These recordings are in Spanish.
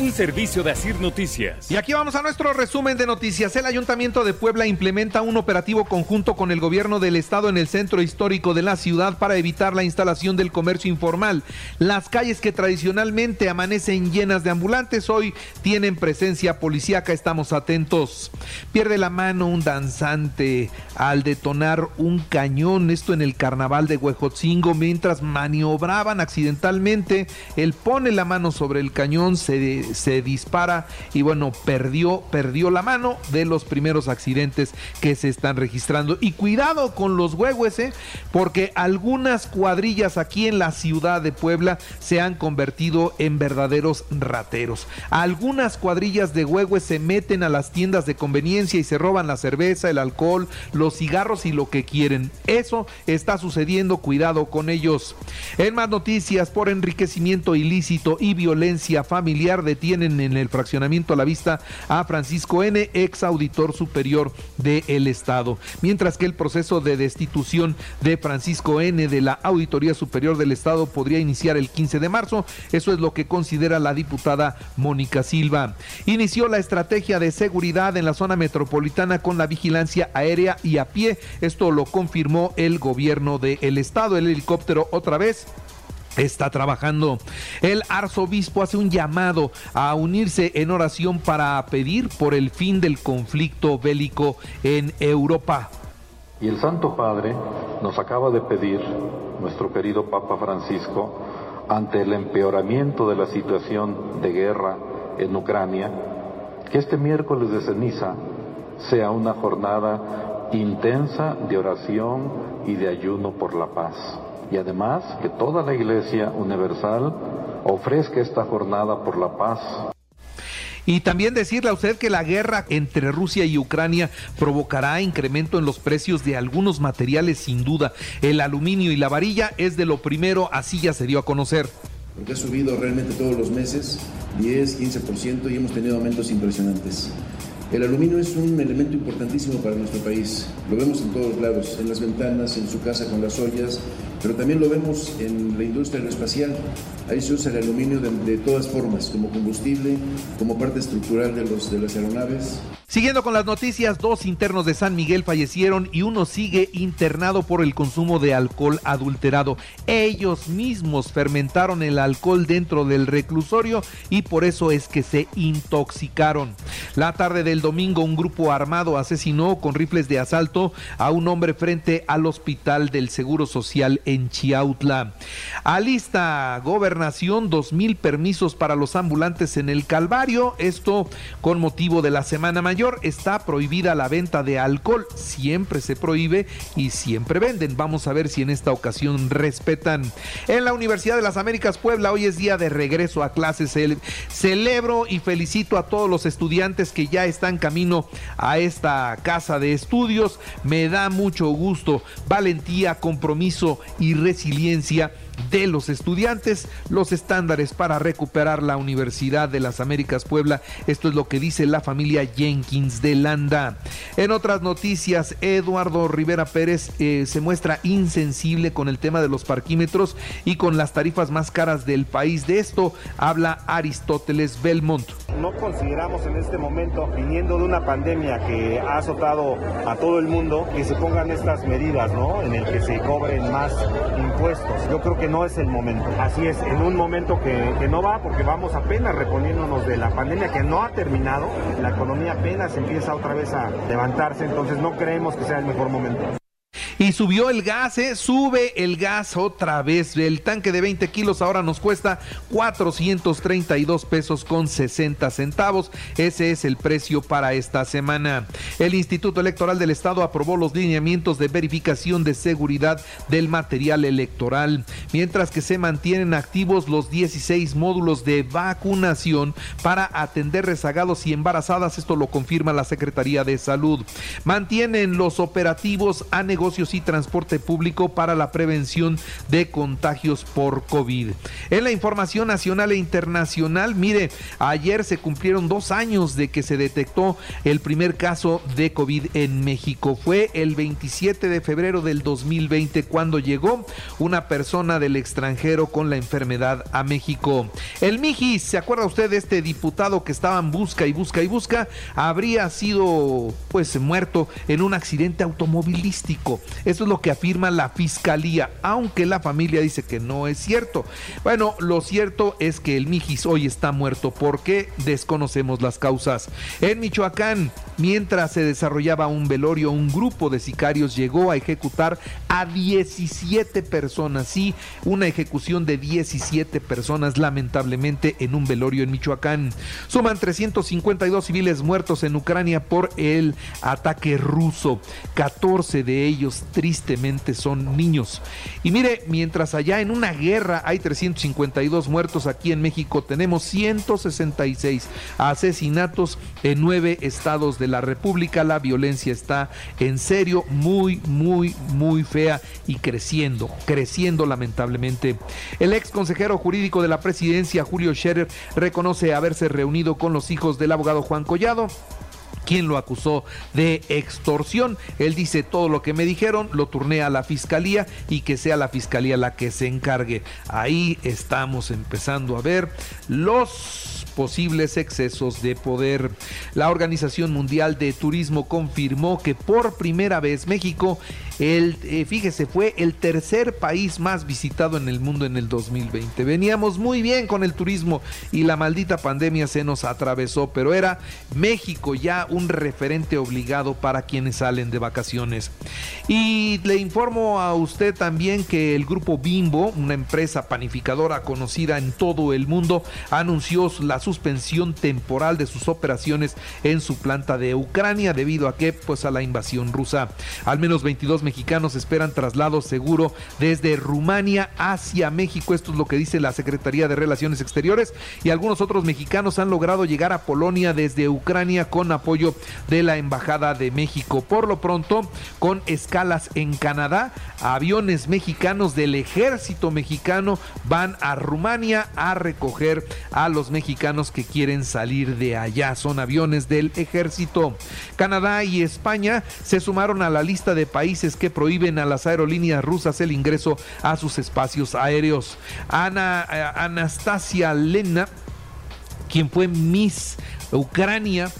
un servicio de Asir Noticias. Y aquí vamos a nuestro resumen de noticias. El Ayuntamiento de Puebla implementa un operativo conjunto con el gobierno del estado en el centro histórico de la ciudad para evitar la instalación del comercio informal. Las calles que tradicionalmente amanecen llenas de ambulantes hoy tienen presencia policíaca. Estamos atentos. Pierde la mano un danzante al detonar un cañón. Esto en el carnaval de Huejotzingo mientras maniobraban accidentalmente. Él pone la mano sobre el cañón, se se dispara y bueno, perdió, perdió la mano de los primeros accidentes que se están registrando. Y cuidado con los huehues, ¿eh? porque algunas cuadrillas aquí en la ciudad de Puebla se han convertido en verdaderos rateros. Algunas cuadrillas de huehues se meten a las tiendas de conveniencia y se roban la cerveza, el alcohol, los cigarros y lo que quieren. Eso está sucediendo, cuidado con ellos. En más noticias, por enriquecimiento ilícito y violencia familiar tienen en el fraccionamiento a la vista a Francisco N., ex auditor superior del Estado. Mientras que el proceso de destitución de Francisco N. de la Auditoría Superior del Estado podría iniciar el 15 de marzo. Eso es lo que considera la diputada Mónica Silva. Inició la estrategia de seguridad en la zona metropolitana con la vigilancia aérea y a pie. Esto lo confirmó el gobierno del Estado. El helicóptero otra vez está trabajando. El arzobispo hace un llamado a unirse en oración para pedir por el fin del conflicto bélico en Europa. Y el Santo Padre nos acaba de pedir, nuestro querido Papa Francisco, ante el empeoramiento de la situación de guerra en Ucrania, que este miércoles de ceniza sea una jornada intensa de oración y de ayuno por la paz y además que toda la Iglesia Universal ofrezca esta jornada por la paz. Y también decirle a usted que la guerra entre Rusia y Ucrania provocará incremento en los precios de algunos materiales sin duda. El aluminio y la varilla es de lo primero, así ya se dio a conocer. Porque ha subido realmente todos los meses 10, 15% y hemos tenido aumentos impresionantes. El aluminio es un elemento importantísimo para nuestro país. Lo vemos en todos lados, en las ventanas, en su casa con las ollas, pero también lo vemos en la industria aeroespacial. Ahí se usa el aluminio de, todas formas, como combustible, como parte estructural de, los, de las aeronaves. Siguiendo con las noticias, dos internos de San Miguel fallecieron y uno sigue internado por el consumo de alcohol adulterado. Ellos mismos fermentaron el alcohol dentro del reclusorio y por eso es que se intoxicaron. La tarde del domingo un grupo armado asesinó con rifles de asalto a un hombre frente al hospital del Seguro Social en Chiautla. Alista gobernación dos mil permisos para los ambulantes en el Calvario, esto con motivo de la Semana Mayor está prohibida la venta de alcohol. Siempre se prohíbe y siempre venden. Vamos a ver si en esta ocasión respetan. En la Universidad de las Américas Puebla hoy es día de regreso a clases. Celebro y felicito a todos los estudiantes que ya están camino a esta casa de estudios. Me da mucho gusto, valentía, compromiso y resiliencia de los estudiantes, los estándares para recuperar la Universidad de las Américas Puebla. Esto es lo que dice la familia Jenkins de Landa. En otras noticias, Eduardo Rivera Pérez eh, se muestra insensible con el tema de los parquímetros y con las tarifas más caras del país. De esto habla Aristóteles Belmont. No consideramos en este momento, viniendo de una pandemia que ha azotado a todo el mundo, que se pongan estas medidas, ¿no? En el que se cobren más impuestos. Yo creo que no es el momento. Así es, en un momento que, que no va porque vamos apenas reponiéndonos de la pandemia que no ha terminado, la economía apenas empieza otra vez a levantarse, entonces no creemos que sea el mejor momento. Y subió el gas, ¿eh? Sube el gas otra vez. El tanque de 20 kilos ahora nos cuesta 432 pesos con 60 centavos. Ese es el precio para esta semana. El Instituto Electoral del Estado aprobó los lineamientos de verificación de seguridad del material electoral, mientras que se mantienen activos los 16 módulos de vacunación para atender rezagados y embarazadas. Esto lo confirma la Secretaría de Salud. Mantienen los operativos a negocios y transporte público para la prevención de contagios por COVID. En la información nacional e internacional, mire, ayer se cumplieron dos años de que se detectó el primer caso de COVID en México. Fue el 27 de febrero del 2020 cuando llegó una persona del extranjero con la enfermedad a México. El Mijis, ¿se acuerda usted de este diputado que estaba en busca y busca y busca? Habría sido pues muerto en un accidente automovilístico. Eso es lo que afirma la fiscalía, aunque la familia dice que no es cierto. Bueno, lo cierto es que el Mijis hoy está muerto porque desconocemos las causas. En Michoacán, mientras se desarrollaba un velorio, un grupo de sicarios llegó a ejecutar a 17 personas. Sí, una ejecución de 17 personas lamentablemente en un velorio en Michoacán. Suman 352 civiles muertos en Ucrania por el ataque ruso. 14 de ellos tristemente son niños. Y mire, mientras allá en una guerra hay 352 muertos, aquí en México tenemos 166 asesinatos en nueve estados de la República. La violencia está en serio, muy, muy, muy fea y creciendo, creciendo lamentablemente. El ex consejero jurídico de la presidencia, Julio Scherer, reconoce haberse reunido con los hijos del abogado Juan Collado quien lo acusó de extorsión. Él dice todo lo que me dijeron, lo turné a la fiscalía y que sea la fiscalía la que se encargue. Ahí estamos empezando a ver los posibles excesos de poder. La Organización Mundial de Turismo confirmó que por primera vez México, el, eh, fíjese, fue el tercer país más visitado en el mundo en el 2020. Veníamos muy bien con el turismo y la maldita pandemia se nos atravesó, pero era México ya un referente obligado para quienes salen de vacaciones. Y le informo a usted también que el grupo Bimbo, una empresa panificadora conocida en todo el mundo, anunció la suspensión temporal de sus operaciones en su planta de Ucrania debido a que pues a la invasión rusa. Al menos 22 mexicanos esperan traslado seguro desde Rumania hacia México. Esto es lo que dice la Secretaría de Relaciones Exteriores y algunos otros mexicanos han logrado llegar a Polonia desde Ucrania con apoyo de la Embajada de México. Por lo pronto, con escalas en Canadá, aviones mexicanos del ejército mexicano van a Rumania a recoger a los mexicanos que quieren salir de allá. Son aviones del ejército. Canadá y España se sumaron a la lista de países que prohíben a las aerolíneas rusas el ingreso a sus espacios aéreos. Ana, eh, Anastasia Lena, quien fue Miss Ucrania,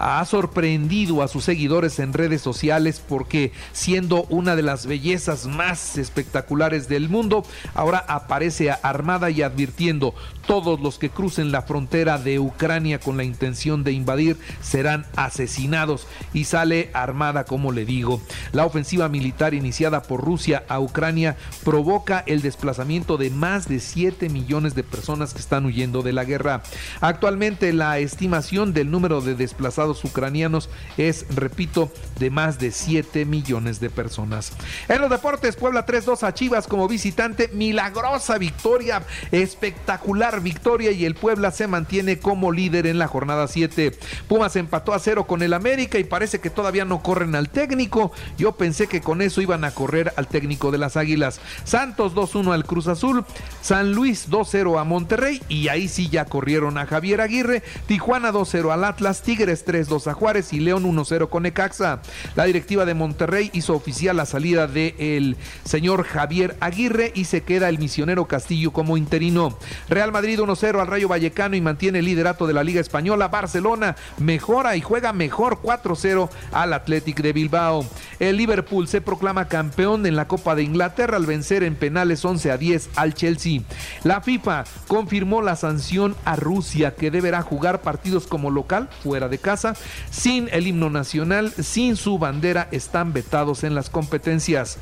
ha sorprendido a sus seguidores en redes sociales porque siendo una de las bellezas más espectaculares del mundo, ahora aparece armada y advirtiendo, todos los que crucen la frontera de Ucrania con la intención de invadir serán asesinados y sale armada como le digo. La ofensiva militar iniciada por Rusia a Ucrania provoca el desplazamiento de más de 7 millones de personas que están huyendo de la guerra. Actualmente la estimación del número de desplazados ucranianos es, repito, de más de 7 millones de personas. En los deportes, Puebla 3-2 a Chivas como visitante, milagrosa victoria, espectacular victoria y el Puebla se mantiene como líder en la jornada 7. Pumas empató a cero con el América y parece que todavía no corren al técnico. Yo pensé que con eso iban a correr al técnico de las Águilas. Santos 2-1 al Cruz Azul, San Luis 2-0 a Monterrey y ahí sí ya corrieron a Javier Aguirre, Tijuana 2-0 al Atlas, Tigres 3 2 a Juárez y León 1-0 con Necaxa. La directiva de Monterrey hizo oficial la salida del señor Javier Aguirre y se queda el misionero Castillo como interino. Real Madrid 1-0 al Rayo Vallecano y mantiene el liderato de la Liga Española. Barcelona mejora y juega mejor 4-0 al Athletic de Bilbao. El Liverpool se proclama campeón en la Copa de Inglaterra al vencer en penales 11 a 10 al Chelsea. La FIFA confirmó la sanción a Rusia que deberá jugar partidos como local fuera de casa sin el himno nacional, sin su bandera, están vetados en las competencias.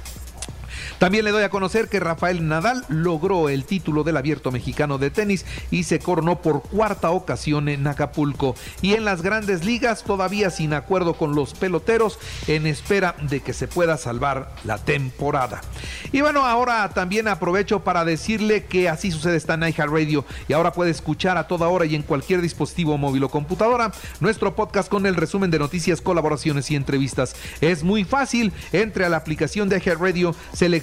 También le doy a conocer que Rafael Nadal logró el título del abierto mexicano de tenis y se coronó por cuarta ocasión en Acapulco. Y en las grandes ligas, todavía sin acuerdo con los peloteros, en espera de que se pueda salvar la temporada. Y bueno, ahora también aprovecho para decirle que así sucede está en Radio y ahora puede escuchar a toda hora y en cualquier dispositivo móvil o computadora nuestro podcast con el resumen de noticias, colaboraciones y entrevistas. Es muy fácil, entre a la aplicación de Radio,